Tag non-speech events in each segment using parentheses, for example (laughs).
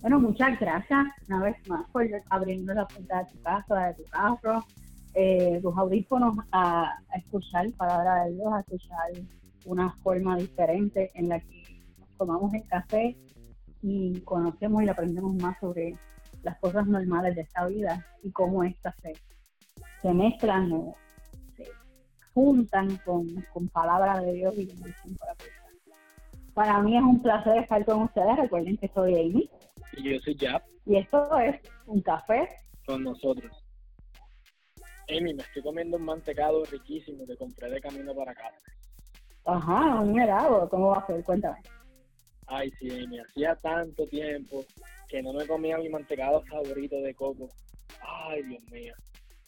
Bueno, muchas gracias. Una vez más por abriendo la puerta de tu casa, de tu carro, eh, tus audífonos a, escuchar palabra de Dios, a escuchar una forma diferente en la que tomamos el café y conocemos y aprendemos más sobre las cosas normales de esta vida y cómo estas se, se mezclan o se juntan con, con palabra de Dios y bendición para Para mí es un placer estar con ustedes. Recuerden que soy Amy. Y yo soy Jap. Y esto es un café con nosotros. Amy, me estoy comiendo un mantecado riquísimo que compré de camino para acá. Ajá, un helado. ¿Cómo va a ser? Cuéntame. Ay, sí, Amy, hacía tanto tiempo que no me comía mi mantecado favorito de coco. Ay, Dios mío.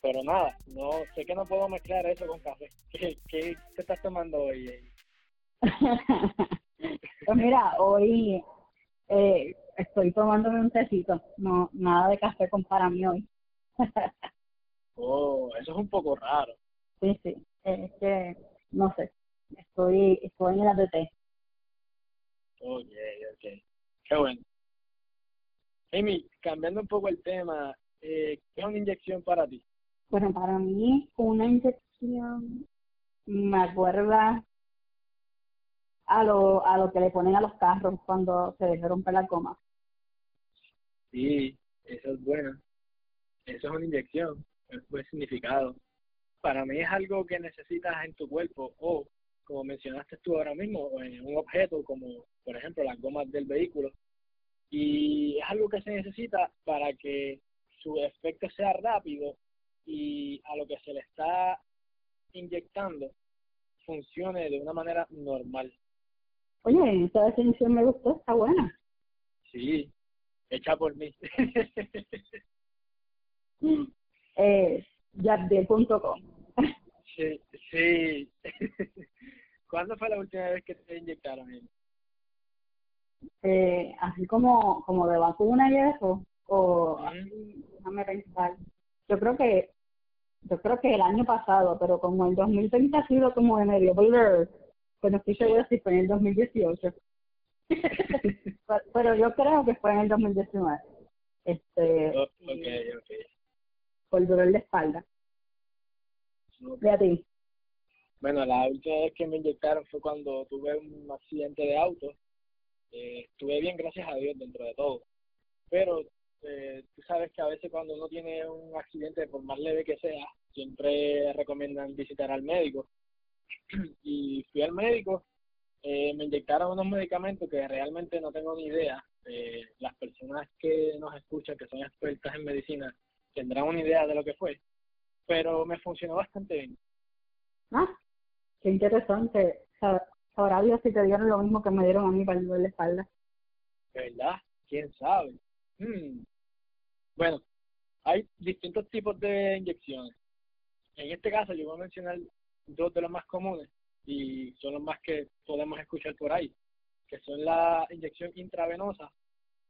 Pero nada, no sé que no puedo mezclar eso con café. (laughs) ¿Qué, qué te estás tomando hoy? (laughs) pues mira, hoy eh, estoy tomándome un tecito, no nada de café con para mí hoy. (laughs) oh, eso es un poco raro. Sí, sí, es que no sé, estoy estoy en la de té. Ok, ok, qué bueno. Amy, cambiando un poco el tema, eh, ¿qué es una inyección para ti? Bueno, para mí una inyección me acuerda a lo, a lo que le ponen a los carros cuando se les rompe la coma. Sí, eso es bueno. Eso es una inyección, es buen significado. Para mí es algo que necesitas en tu cuerpo o, como mencionaste tú ahora mismo, en un objeto como, por ejemplo, las gomas del vehículo. Y es algo que se necesita para que su efecto sea rápido y a lo que se le está inyectando funcione de una manera normal. Oye, esta definición me gustó, está buena. Sí, hecha por mí. (laughs) eh, yabdel.com. sí, sí. (laughs) ¿Cuándo fue la última vez que te inyectaron? Eh, así como, como de vacuna y eso, o déjame pensar. Yo creo que yo creo que el año pasado, pero como el 2020 ha sido como de medio pues no estoy segura si fue en el 2018. pero (laughs) yo creo que fue en el 2019. Este, oh, okay, okay. Por dolor de espalda. Okay. a ti? Bueno, la última vez que me inyectaron fue cuando tuve un accidente de auto. Eh, estuve bien, gracias a Dios, dentro de todo. Pero eh, tú sabes que a veces cuando uno tiene un accidente, por más leve que sea, siempre recomiendan visitar al médico. (clears throat) y fui al médico, eh, me inyectaron unos medicamentos que realmente no tengo ni idea. Eh, las personas que nos escuchan, que son expertas en medicina, tendrán una idea de lo que fue, pero me funcionó bastante bien. Ah, qué interesante. Sabrá Dios si te dieron lo mismo que me dieron a mí para el dolor de espalda. ¿Verdad? ¿Quién sabe? Hmm. Bueno, hay distintos tipos de inyecciones. En este caso yo voy a mencionar dos de los más comunes y son los más que podemos escuchar por ahí, que son la inyección intravenosa.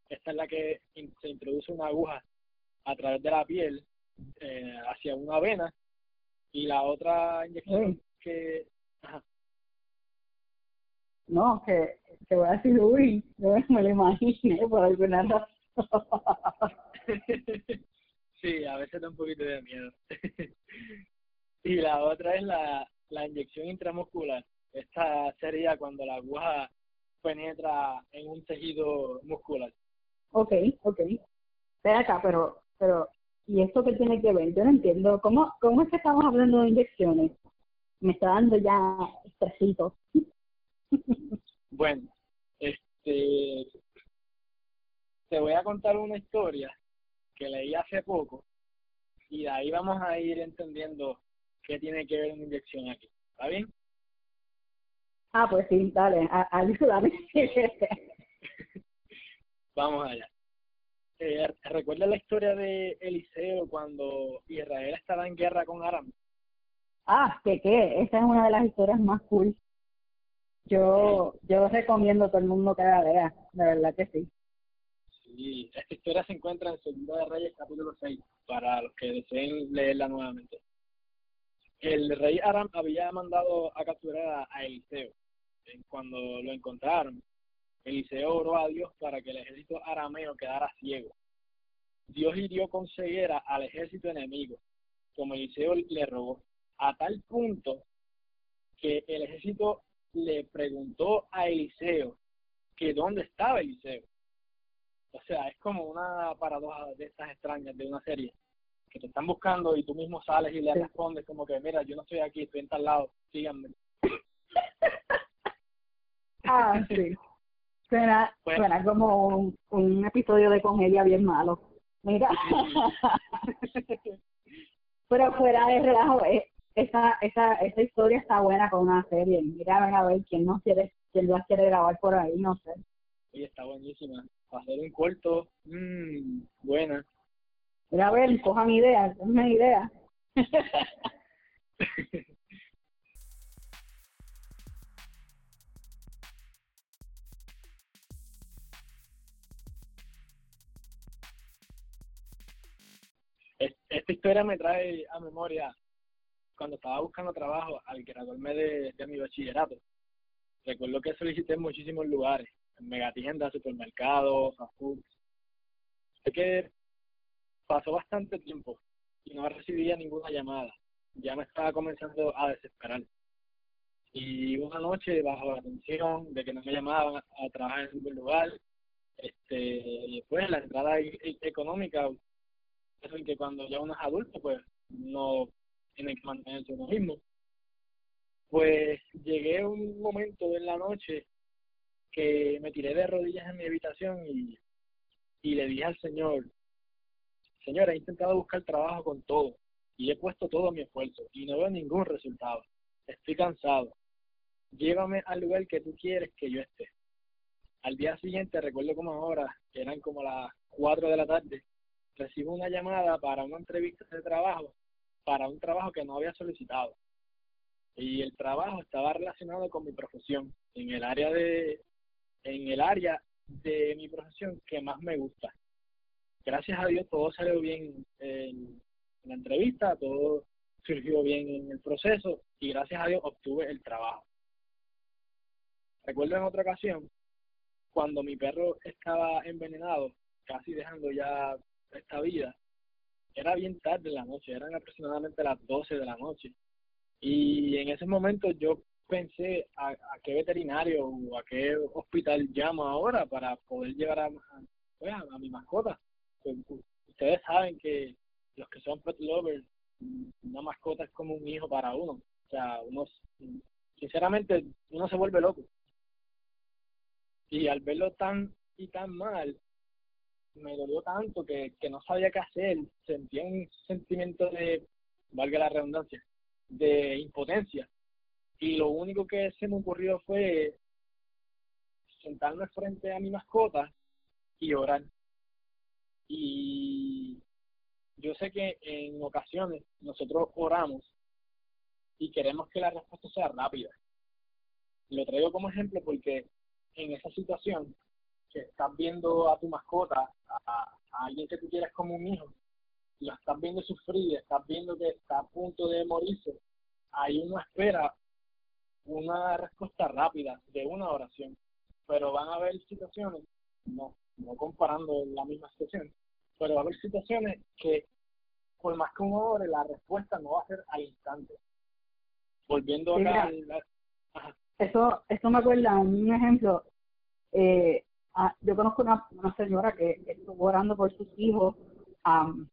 Esta es la que se introduce una aguja a través de la piel eh, hacia una vena y la otra inyección que... No, que, que voy a decir, uy, yo me lo imaginé por alguna razón. (laughs) sí, a veces da un poquito de miedo. (laughs) y la otra es la, la inyección intramuscular. Esta sería cuando la aguja penetra en un tejido muscular. Ok, ok. Espera acá, pero, pero, ¿y esto qué tiene que ver? Yo no entiendo. ¿Cómo, cómo es que estamos hablando de inyecciones? Me está dando ya estresito. bueno, este, te voy a contar una historia que leí hace poco y de ahí vamos a ir entendiendo qué tiene que ver una inyección aquí. ¿Está bien? Ah, pues sí, dale, ayúdame. (laughs) vamos allá. Eh, ¿Recuerda la historia de Eliseo cuando Israel estaba en guerra con Aram? Ah, que qué, esa es una de las historias más cool. Yo, yo recomiendo a todo el mundo que la vea, de verdad que sí. Sí, esta historia se encuentra en Segunda de Reyes capítulo 6, para los que deseen leerla nuevamente. El rey Aram había mandado a capturar a, Eliseo cuando lo encontraron. Eliseo oró a Dios para que el ejército arameo quedara ciego. Dios hirió con ceguera al ejército enemigo, como Eliseo le rogó, a tal punto que el ejército le preguntó a Eliseo que dónde estaba Eliseo. O sea, es como una paradoja de estas extrañas de una serie, que te están buscando y tú mismo sales y le respondes como que, mira, yo no estoy aquí, estoy en tal lado, síganme. (laughs) ah, sí. Suena, pues suena como un, episodio de comedia bien malo. Mira. (laughs) Pero fuera de relajo, eh, esa, esa, esa historia está buena con una serie. Mira, a ver quién no quiere, quién la quiere grabar por ahí, no sé. Sí, está buenísima. Hacer un corto, mmm, buena. A ver, cojan ideas, una idea. (laughs) esta historia me trae a memoria cuando estaba buscando trabajo al graduarme de, de mi bachillerato. Recuerdo que solicité en muchísimos lugares, en megatiendas, supermercados, fast food. Que pasó bastante tiempo y no recibía ninguna llamada. Ya me estaba comenzando a desesperar. Y una noche, bajo la tensión de que no me llamaban a, trabajar en ningún lugar, este, después la entrada e, e, económica eso en que cuando ya uno es adulto, pues no tiene que mantenerse uno mismo. Pues llegué un momento en la noche que me tiré de rodillas en mi habitación y, y le dije al Señor, Señor, he intentado buscar trabajo con todo y he puesto todo mi esfuerzo y no veo ningún resultado. Estoy cansado. Llévame al lugar que tú quieres que yo esté. Al día siguiente, recuerdo como ahora, eran como las 4 de la tarde, recibo una llamada para una entrevista de trabajo, para un trabajo que no había solicitado. Y el trabajo estaba relacionado con mi profesión, en el área de, en el área de mi profesión que más me gusta. Gracias a Dios todo salió bien en la entrevista, todo surgió bien en el proceso y gracias a Dios obtuve el trabajo. Recuerdo en otra ocasión, cuando mi perro estaba envenenado, casi dejando ya esta vida, era bien tarde en la noche, eran aproximadamente las 12 de la noche. Y en ese momento yo pensé a, qué veterinario o a qué hospital llamo ahora para poder llevar pues, a, mi mascota. Pues, ustedes saben que los que son pet lovers, una mascota es como un hijo para uno. O sea, uno, sinceramente, uno se vuelve loco. Y al verlo tan y tan mal, me dolió tanto que, que no sabía qué hacer, sentía un sentimiento de, valga la redundancia, de impotencia. Y lo único que se me ocurrió fue sentarme frente a mi mascota y orar. Y yo sé que en ocasiones nosotros oramos y queremos que la respuesta sea rápida. Lo traigo como ejemplo porque en esa situación que estás viendo a tu mascota, a, alguien que tú quieres como un hijo, la estás viendo sufrir, estás viendo que está a punto de morirse, ahí uno espera una respuesta rápida de una oración. Pero van a haber situaciones, no, no comparando la misma situación, pero va a haber situaciones que por más que uno ore, la respuesta no va a ser al instante. Volviendo acá. Eso, eso me acuerda un ejemplo. Eh, yo conozco una, una señora que, estuvo orando por sus hijos. Um,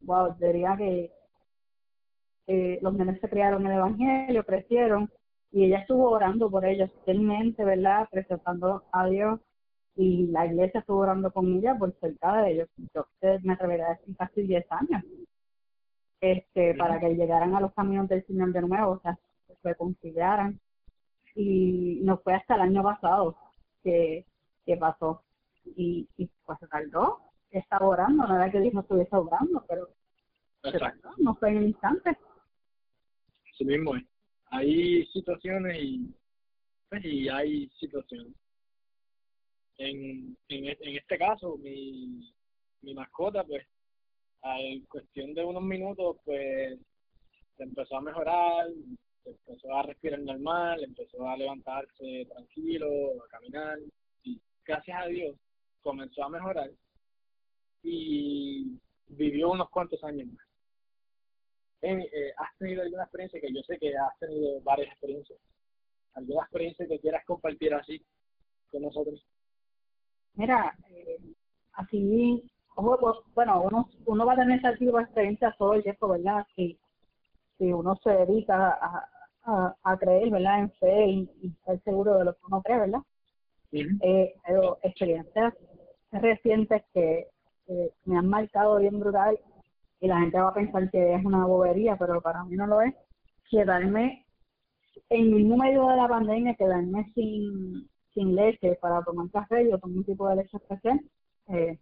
wow, diría que eh, los nenes se criaron en el Evangelio, crecieron, y ella estuvo orando por ellos fielmente, ¿verdad? Presentando a Dios, y la iglesia estuvo orando con ella por cerca de ellos. Yo me atrevería a decir casi 10 años, este, para que llegaran a los caminos del Señor de nuevo, o sea, se reconciliaran. Y no fue hasta el año pasado que qué pasó. Y, y pues se tardó, estaba orando, no era que Dios no estuviese orando, pero no fue en el instante. Así mismo es. Hay situaciones y, pues, y hay situaciones. En, en, en este caso, mi, mi mascota, pues, en cuestión de unos minutos, pues, se empezó a mejorar, empezó a respirar normal, empezó a levantarse tranquilo, a caminar, y gracias a Dios comenzó a mejorar y vivió unos cuantos años más. Eh, ¿Has tenido alguna experiencia que yo sé que has tenido varias experiencias? ¿Alguna experiencia que quieras compartir así con nosotros? Mira, eh, así, bueno, uno, uno va a tener ese tipo de experiencia todo el tiempo, ¿verdad? Si, si uno se dedica a, a, creer, ¿verdad? En fe y, estar seguro de lo que uno cree, ¿verdad? Eh, pero experiencias recientes que me han marcado bien brutal y la gente va a pensar que es una bobería, pero para mí no lo es, quedarme en mismo medio de la pandemia, quedarme sin, sin leche para tomar café, tomo un tipo de leche especial, eh,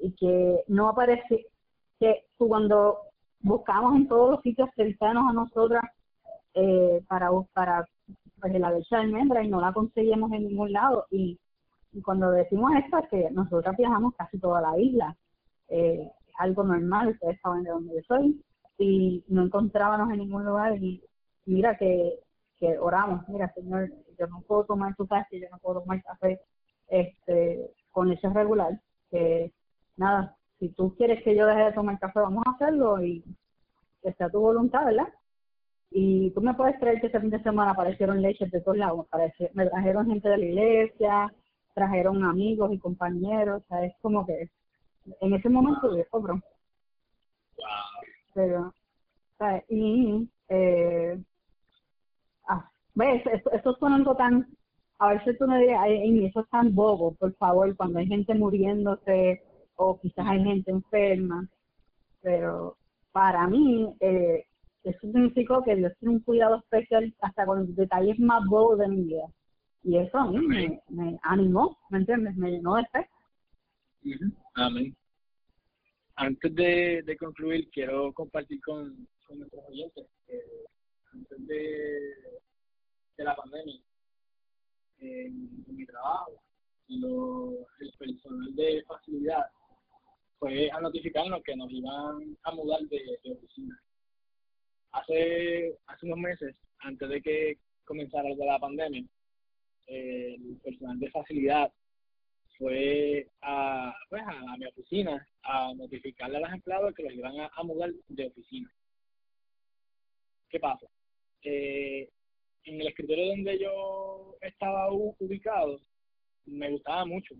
y que no aparece, que cuando buscamos en todos los sitios cercanos a nosotras eh, para, para pues, la leche de almendra y no la conseguimos en ningún lado, y, cuando decimos esto es que nosotras viajamos casi toda la isla, eh, es algo normal, ustedes saben de dónde yo soy, y no encontrábamos en ningún lugar, y mira que que oramos, mira Señor, yo no puedo tomar tu café, yo no puedo tomar café este con leche regular, que nada, si tú quieres que yo deje de tomar café, vamos a hacerlo y que sea tu voluntad, ¿verdad? Y tú me puedes creer que este fin de semana aparecieron leches de todos lados, me trajeron gente de la iglesia, trajeron amigos y compañeros, o sea, es como que en ese momento yo cobro. Pero, y eh, ¿Ves? Eso suena algo tan... A ver si tú me dirías, eso es tan bobo, por favor, cuando hay gente muriéndose o quizás hay gente enferma. Pero para mí, eh, eso significó que Dios tiene un cuidado especial hasta con los detalles más bobos de mi vida. Y eso a mí me, me animó, ¿me entiendes? Me llenó de fe. Amén. Antes de, de concluir, quiero compartir con, con nuestros oyentes. Eh, antes de de la pandemia en, mi trabajo, lo, el personal de facilidad fue a notificarnos que nos iban a mudar de, oficina. Hace, hace unos meses, antes de que comenzara la pandemia, el personal de facilidad fue a, pues, a, mi oficina a notificarle a los empleados que los iban a, mudar de oficina. ¿Qué pasa? Eh, en el escritorio donde yo estaba ubicado, me gustaba mucho,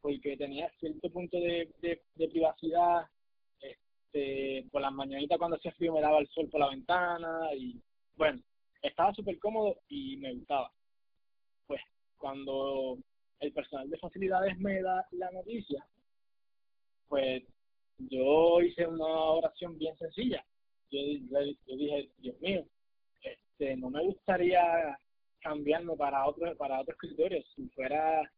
porque tenía cierto punto de, privacidad. Este, por las mañanitas cuando hacía frío me daba el sol por la ventana y bueno, estaba súper cómodo y me gustaba. Pues cuando el personal de facilidades me da la noticia, pues yo hice una oración bien sencilla. Yo dije, Dios mío, este, no me gustaría cambiarme para otro para otro escritorio. Si fuera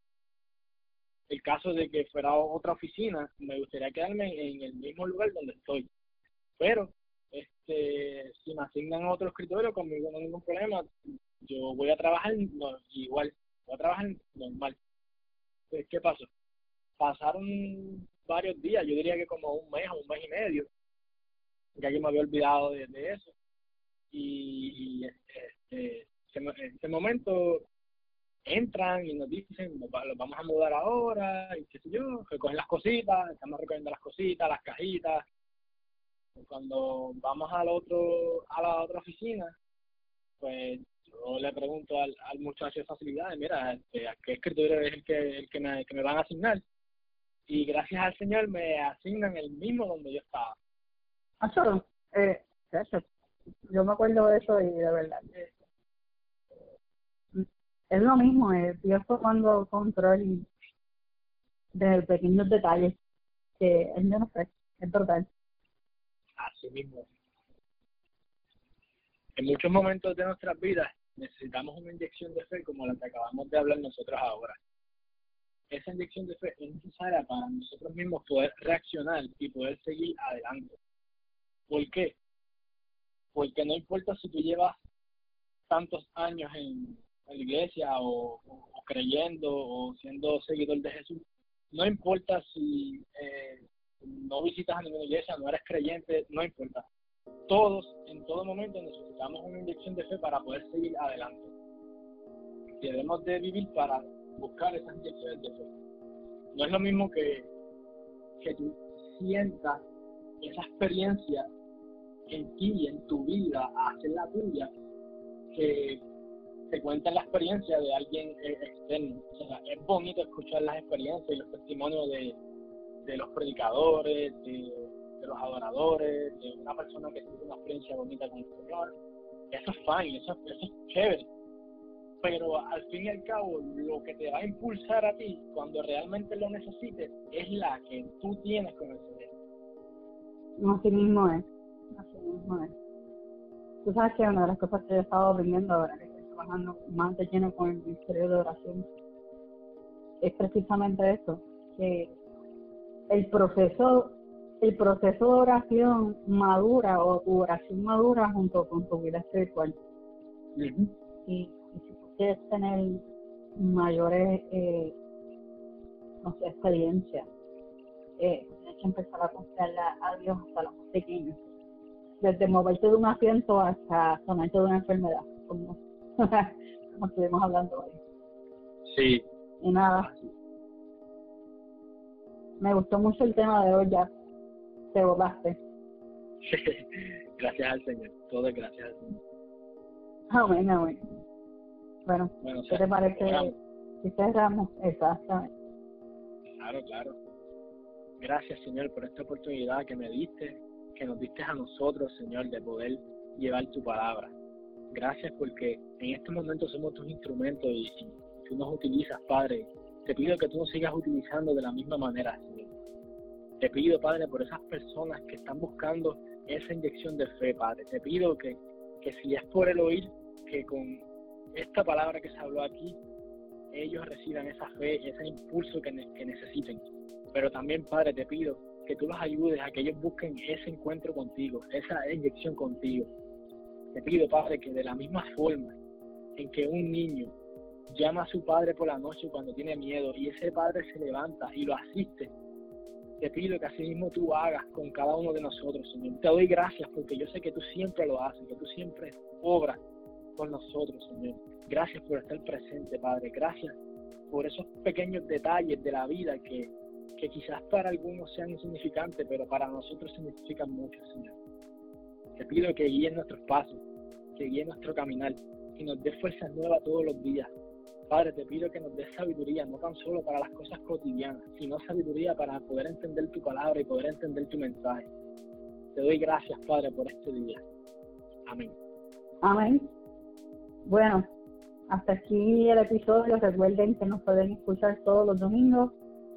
el caso de que fuera otra oficina me gustaría quedarme en el mismo lugar donde estoy. Pero este si me asignan otro escritorio conmigo no hay ningún problema. Yo voy a trabajar igual voy a trabajar normal. Pues, qué pasó pasaron varios días yo diría que como un mes o un mes y medio ya que me había olvidado de eso y este, en ese momento entran y nos dicen, los vamos a mudar ahora, y qué sé yo, recogen las cositas, estamos recogiendo las cositas, las cajitas. Cuando vamos al otro, a la otra oficina, pues yo le pregunto al, al muchacho de facilidades, mira, este, ¿a qué escritorio es el que, el que, me, que me van a asignar? Y gracias al Señor me asignan el mismo donde yo estaba. Ah, eh, yo me acuerdo de eso y de verdad es lo mismo, es Dios tomando control de pequeños detalles que es, no sé, es total. Así mismo. En muchos momentos de nuestras vidas necesitamos una inyección de fe como la que acabamos de hablar nosotros ahora. Esa inyección de fe es necesaria para nosotros mismos poder reaccionar y poder seguir adelante. ¿Por qué? Porque no importa si tú llevas tantos años en, la iglesia o, creyendo o siendo seguidor de Jesús, no importa si eh, no visitas a ninguna iglesia, no eres creyente, no importa. Todos, en todo momento, necesitamos una inyección de fe para poder seguir adelante. Debemos de vivir para buscar esas inyecciones de fe. No es lo mismo que, que tú sientas esa experiencia en ti y en tu vida hacer la tuya que te cuentan la experiencia de alguien eh, externo. O sea, es bonito escuchar las experiencias y los testimonios de, de los predicadores, de, los adoradores, de una persona que tiene una experiencia bonita con el Señor. Eso es fine, eso, eso es chévere. Pero al fin y al cabo, lo que te va a impulsar a ti cuando realmente lo necesites es la que tú tienes con el Señor. Así mismo es. Mismo. Tú sabes que una de las cosas que he estado aprendiendo ahora, que estoy trabajando más de lleno con el ministerio de oración, es precisamente eso, que el proceso el proceso de oración madura o tu oración madura junto con tu vida espiritual. y, si tú quieres tener mayores eh, no sé, experiencias, eh, tienes que empezar a confiarle a Dios hasta los más pequeños. Desde moverte de un asiento hasta sonarte de una enfermedad, como, (laughs) como estuvimos hablando hoy. Sí. Y nada, me gustó mucho el tema de hoy, ya te borraste. (laughs) gracias al Señor, todo es gracias al Señor. Amén, amén. Bueno, bueno ¿qué te parece si cerramos? Exactamente. Claro, claro. Gracias, Señor, por esta oportunidad que me diste, que nos diste a nosotros, Señor, de poder llevar tu palabra. Gracias porque en estos momentos somos tus instrumentos y, y tú nos utilizas, Padre, te pido que tú nos sigas utilizando de la misma manera, Señor. Te pido, Padre, por esas personas que están buscando esa inyección de fe, Padre. Te pido que, que si es por el oír, que con esta palabra que se habló aquí, ellos reciban esa fe, ese impulso que, que necesiten. Pero también, Padre, te pido que tú los ayudes a que ellos busquen ese encuentro contigo, esa inyección contigo. Te pido, Padre, que de la misma forma en que un niño llama a su padre por la noche cuando tiene miedo y ese padre se levanta y lo asiste. Te pido que así mismo tú hagas con cada uno de nosotros, Señor. Te doy gracias porque yo sé que tú siempre lo haces, que tú siempre obras con nosotros, Señor. Gracias por estar presente, Padre. Gracias por esos pequeños detalles de la vida que, que quizás para algunos sean insignificantes, pero para nosotros significan mucho, Señor. Te pido que guíes nuestros pasos, que guíes nuestro caminar y nos dé fuerza nueva todos los días Padre, te pido que nos des sabiduría, no tan solo para las cosas cotidianas, sino sabiduría para poder entender tu palabra y poder entender tu mensaje. Te doy gracias, Padre, por este día. Amén. Amén. Bueno, hasta aquí el episodio. Recuerden que nos pueden escuchar todos los domingos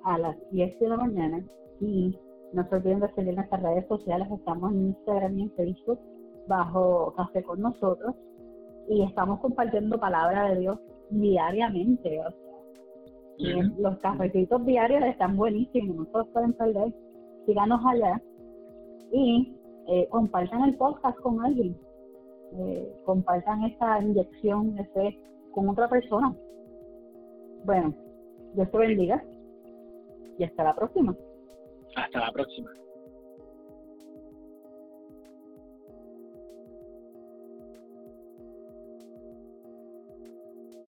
a las 10 de la mañana. Y no se olviden de seguir nuestras redes sociales. Estamos en Instagram y en Facebook bajo Café con nosotros. Y estamos compartiendo palabra de Dios diariamente. O sea, los cafecitos diarios están buenísimos, no se los pueden perder. Síganos allá y eh, compartan el podcast con alguien. Eh, compartan esta inyección de fe con otra persona. Bueno, Dios te bendiga y hasta la próxima. Hasta la próxima.